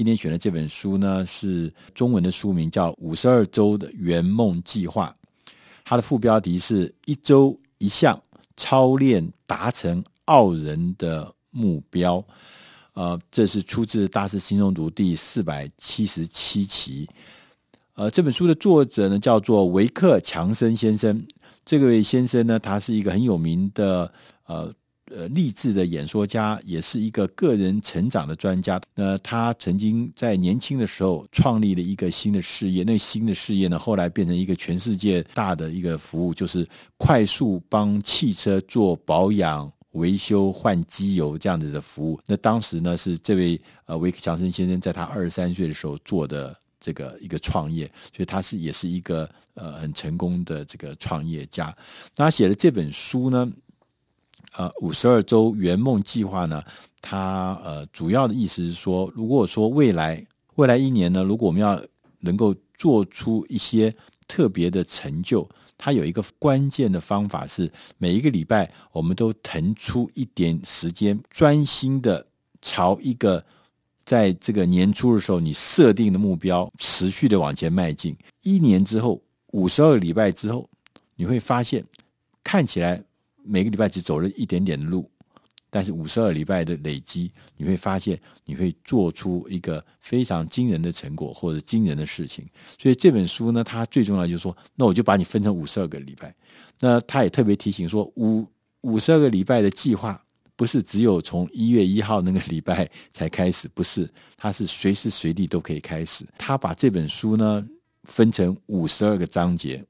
今天选的这本书呢，是中文的书名叫《五十二周的圆梦计划》，它的副标题是一周一项操练达成傲人的目标。呃，这是出自《大师轻松读》第四百七十七期。呃，这本书的作者呢，叫做维克强森先生。这位先生呢，他是一个很有名的呃呃励志的演说家，也是一个个人成长的专家。那他曾经在年轻的时候创立了一个新的事业，那新的事业呢，后来变成一个全世界大的一个服务，就是快速帮汽车做保养、维修、换机油这样子的服务。那当时呢，是这位呃维克强森先生在他二十三岁的时候做的。这个一个创业，所以他是也是一个呃很成功的这个创业家。那他写的这本书呢，呃，五十二周圆梦计划呢，它呃主要的意思是说，如果说未来未来一年呢，如果我们要能够做出一些特别的成就，它有一个关键的方法是，每一个礼拜我们都腾出一点时间，专心的朝一个。在这个年初的时候，你设定的目标持续的往前迈进。一年之后，五十二个礼拜之后，你会发现，看起来每个礼拜只走了一点点的路，但是五十二礼拜的累积，你会发现你会做出一个非常惊人的成果或者惊人的事情。所以这本书呢，它最重要就是说，那我就把你分成五十二个礼拜。那他也特别提醒说，五五十二个礼拜的计划。不是只有从一月一号那个礼拜才开始，不是，它是随时随地都可以开始。他把这本书呢分成五十二个章节，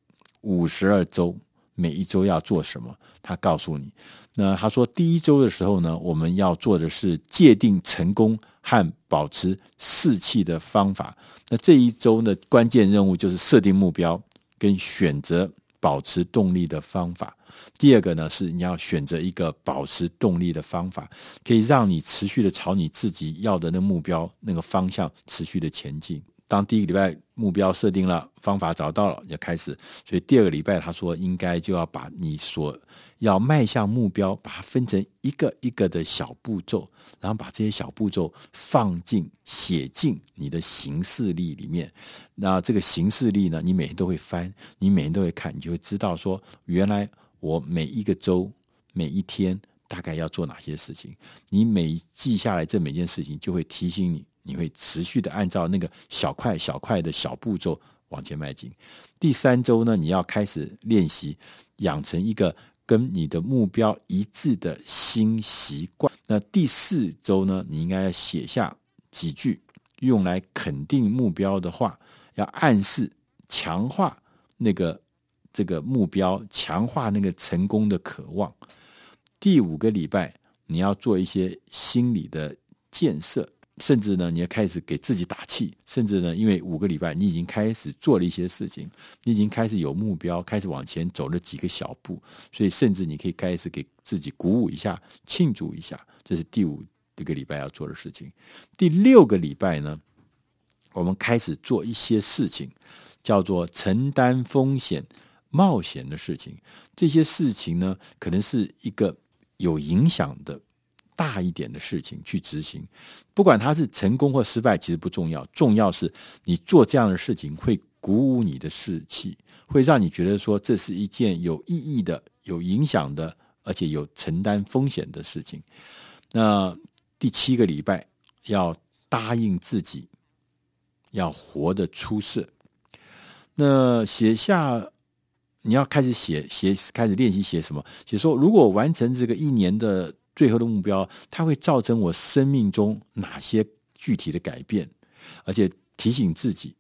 五十二周，每一周要做什么，他告诉你。那他说，第一周的时候呢，我们要做的是界定成功和保持士气的方法。那这一周呢，关键任务就是设定目标跟选择保持动力的方法。第二个呢，是你要选择一个保持动力的方法，可以让你持续的朝你自己要的那目标那个方向持续的前进。当第一个礼拜目标设定了，方法找到了，你要开始。所以第二个礼拜他说，应该就要把你所要迈向目标，把它分成一个一个的小步骤，然后把这些小步骤放进写进你的行事历里面。那这个行事历呢，你每天都会翻，你每天都会看，你就会知道说原来。我每一个周、每一天大概要做哪些事情？你每记下来这每件事情，就会提醒你，你会持续的按照那个小块、小块的小步骤往前迈进。第三周呢，你要开始练习，养成一个跟你的目标一致的新习惯。那第四周呢，你应该要写下几句用来肯定目标的话，要暗示、强化那个。这个目标，强化那个成功的渴望。第五个礼拜，你要做一些心理的建设，甚至呢，你要开始给自己打气。甚至呢，因为五个礼拜你已经开始做了一些事情，你已经开始有目标，开始往前走了几个小步，所以甚至你可以开始给自己鼓舞一下，庆祝一下。这是第五个礼拜要做的事情。第六个礼拜呢，我们开始做一些事情，叫做承担风险。冒险的事情，这些事情呢，可能是一个有影响的大一点的事情去执行。不管它是成功或失败，其实不重要，重要是你做这样的事情会鼓舞你的士气，会让你觉得说这是一件有意义的、有影响的，而且有承担风险的事情。那第七个礼拜要答应自己，要活得出色。那写下。你要开始写写，开始练习写什么？写说，如果完成这个一年的最后的目标，它会造成我生命中哪些具体的改变？而且提醒自己，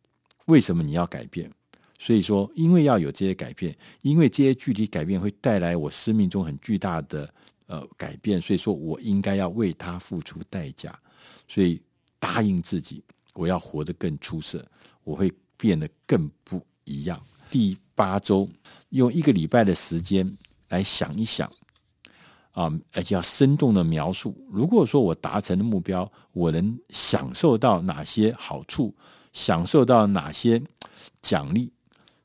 为什么你要改变？所以说，因为要有这些改变，因为这些具体改变会带来我生命中很巨大的呃改变，所以说我应该要为它付出代价。所以答应自己，我要活得更出色，我会变得更不一样。第八周，用一个礼拜的时间来想一想，啊，而且要生动的描述。如果说我达成的目标，我能享受到哪些好处，享受到哪些奖励，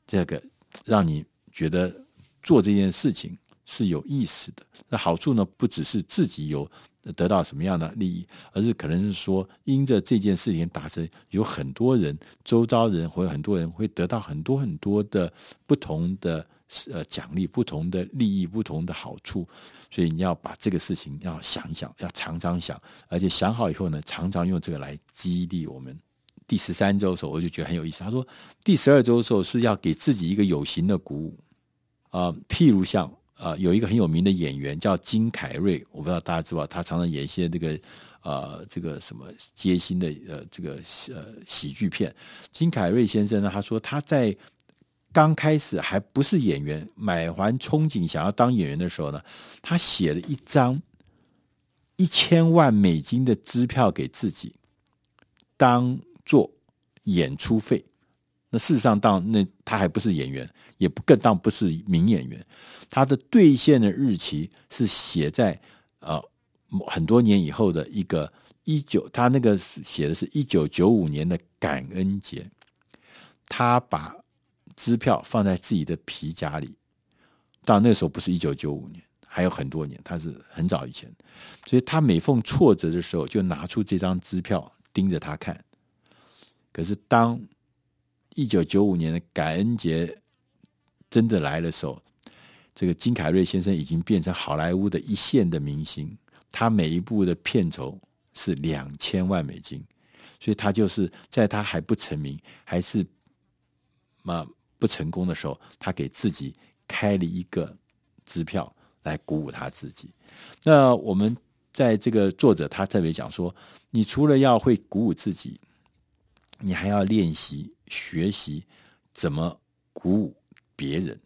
这个让你觉得做这件事情是有意思的。那好处呢，不只是自己有得到什么样的利益，而是可能是说，因着这件事情达成，有很多人、周遭人或者很多人会得到很多很多的不同的是呃奖励、不同的利益、不同的好处。所以你要把这个事情要想一想，要常常想，而且想好以后呢，常常用这个来激励我们。第十三周的时候，我就觉得很有意思。他说，第十二周的时候是要给自己一个有形的鼓舞啊、呃，譬如像啊、呃，有一个很有名的演员叫金凯瑞，我不知道大家知道，他常常演一些这个呃这个什么街心的呃这个呃喜剧片。金凯瑞先生呢，他说他在刚开始还不是演员，满怀憧憬想要当演员的时候呢，他写了一张一千万美金的支票给自己当。做演出费，那事实上当那他还不是演员，也不更当不是名演员，他的兑现的日期是写在呃很多年以后的一个一九，他那个写的是一九九五年的感恩节，他把支票放在自己的皮夹里，到那时候不是一九九五年，还有很多年，他是很早以前，所以他每逢挫折的时候就拿出这张支票盯着他看。可是，当一九九五年的感恩节真的来的时候，这个金凯瑞先生已经变成好莱坞的一线的明星，他每一部的片酬是两千万美金，所以他就是在他还不成名、还是嘛不成功的时候，他给自己开了一个支票来鼓舞他自己。那我们在这个作者他特别讲说，你除了要会鼓舞自己。你还要练习学习怎么鼓舞别人，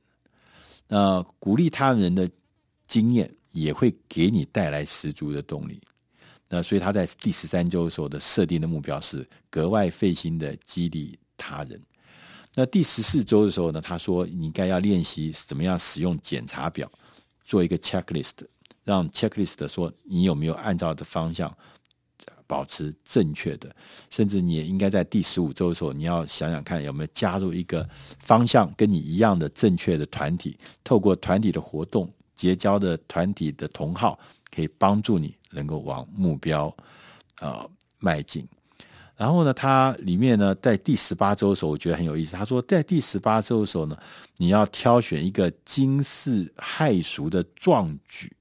那鼓励他人的经验也会给你带来十足的动力。那所以他在第十三周的时候的设定的目标是格外费心的激励他人。那第十四周的时候呢，他说你应该要练习怎么样使用检查表做一个 checklist，让 checklist 说你有没有按照的方向。保持正确的，甚至你也应该在第十五周的时候，你要想想看有没有加入一个方向跟你一样的正确的团体，透过团体的活动结交的团体的同好，可以帮助你能够往目标啊、呃、迈进。然后呢，他里面呢，在第十八周的时候，我觉得很有意思。他说，在第十八周的时候呢，你要挑选一个惊世骇俗的壮举。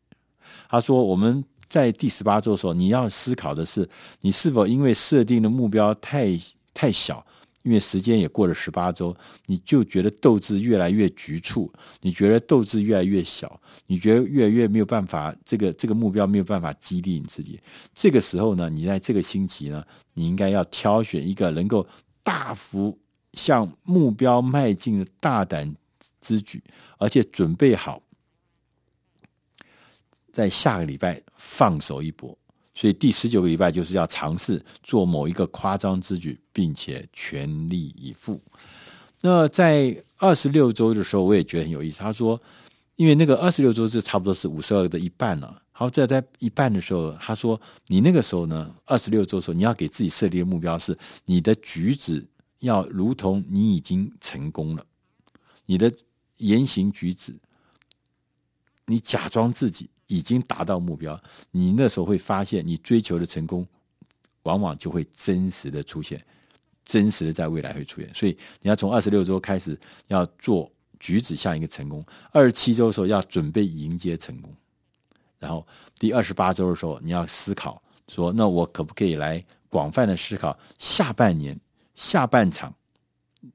他说，我们。在第十八周的时候，你要思考的是，你是否因为设定的目标太太小，因为时间也过了十八周，你就觉得斗志越来越局促，你觉得斗志越来越小，你觉得越来越没有办法，这个这个目标没有办法激励你自己。这个时候呢，你在这个星期呢，你应该要挑选一个能够大幅向目标迈进的大胆之举，而且准备好。在下个礼拜放手一搏，所以第十九个礼拜就是要尝试做某一个夸张之举，并且全力以赴。那在二十六周的时候，我也觉得很有意思。他说，因为那个二十六周是差不多是五十二的一半了。好，在在一半的时候，他说，你那个时候呢，二十六周的时候，你要给自己设立的目标是，你的举止要如同你已经成功了，你的言行举止，你假装自己。已经达到目标，你那时候会发现，你追求的成功，往往就会真实的出现，真实的在未来会出现。所以你要从二十六周开始要做举止像一个成功，二十七周的时候要准备迎接成功，然后第二十八周的时候你要思考说，那我可不可以来广泛的思考下半年下半场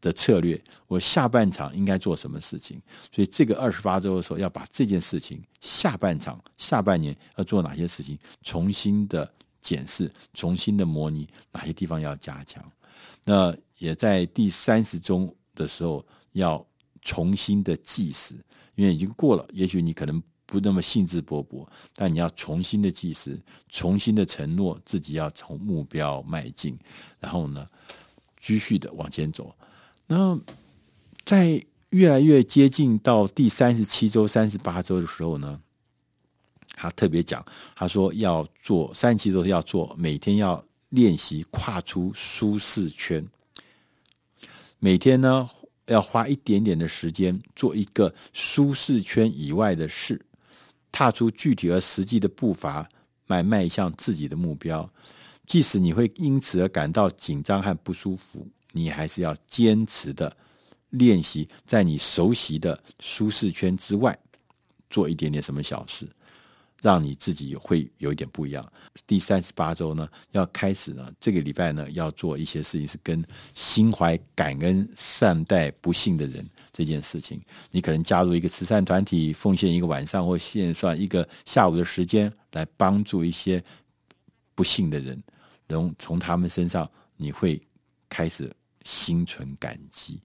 的策略，我下半场应该做什么事情？所以这个二十八周的时候，要把这件事情下半场、下半年要做哪些事情，重新的检视、重新的模拟哪些地方要加强。那也在第三十周的时候，要重新的计时，因为已经过了，也许你可能不那么兴致勃勃，但你要重新的计时，重新的承诺自己要从目标迈进，然后呢，继续的往前走。那在越来越接近到第三十七周、三十八周的时候呢，他特别讲，他说要做三十七周要做，每天要练习跨出舒适圈，每天呢要花一点点的时间做一个舒适圈以外的事，踏出具体而实际的步伐，迈迈向自己的目标。即使你会因此而感到紧张和不舒服，你还是要坚持的练习，在你熟悉的舒适圈之外，做一点点什么小事。让你自己会有一点不一样。第三十八周呢，要开始呢，这个礼拜呢，要做一些事情，是跟心怀感恩、善待不幸的人这件事情。你可能加入一个慈善团体，奉献一个晚上或线上一个下午的时间，来帮助一些不幸的人。然后从他们身上，你会开始心存感激。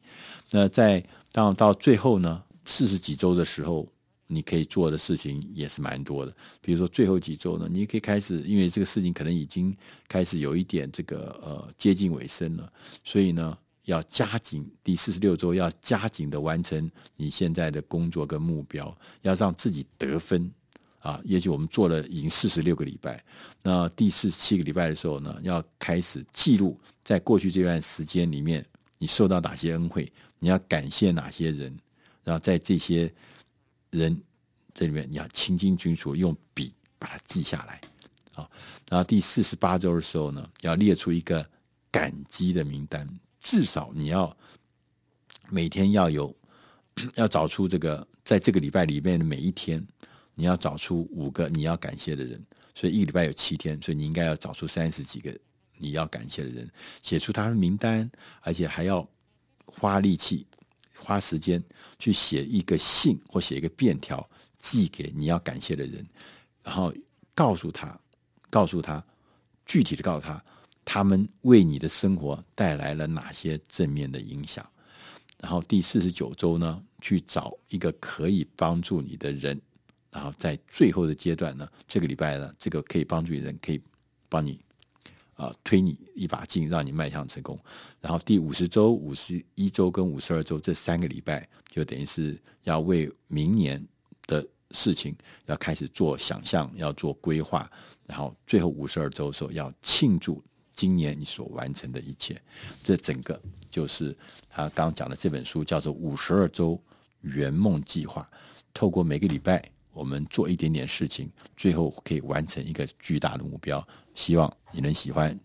那在到到最后呢，四十几周的时候。你可以做的事情也是蛮多的，比如说最后几周呢，你可以开始，因为这个事情可能已经开始有一点这个呃接近尾声了，所以呢要加紧第四十六周要加紧的完成你现在的工作跟目标，要让自己得分啊。也许我们做了已经四十六个礼拜，那第四十七个礼拜的时候呢，要开始记录在过去这段时间里面你受到哪些恩惠，你要感谢哪些人，然后在这些。人这里面你要清清楚楚用笔把它记下来，啊，然后第四十八周的时候呢，要列出一个感激的名单，至少你要每天要有，要找出这个在这个礼拜里面的每一天，你要找出五个你要感谢的人，所以一个礼拜有七天，所以你应该要找出三十几个你要感谢的人，写出他的名单，而且还要花力气。花时间去写一个信或写一个便条寄给你要感谢的人，然后告诉他，告诉他，具体的告诉他，他们为你的生活带来了哪些正面的影响。然后第四十九周呢，去找一个可以帮助你的人，然后在最后的阶段呢，这个礼拜呢，这个可以帮助人可以帮你。啊，推你一把劲，让你迈向成功。然后第五十周、五十一周跟五十二周这三个礼拜，就等于是要为明年的事情要开始做想象，要做规划。然后最后五十二周的时候，要庆祝今年你所完成的一切。这整个就是他刚讲的这本书，叫做《五十二周圆梦计划》。透过每个礼拜。我们做一点点事情，最后可以完成一个巨大的目标。希望你能喜欢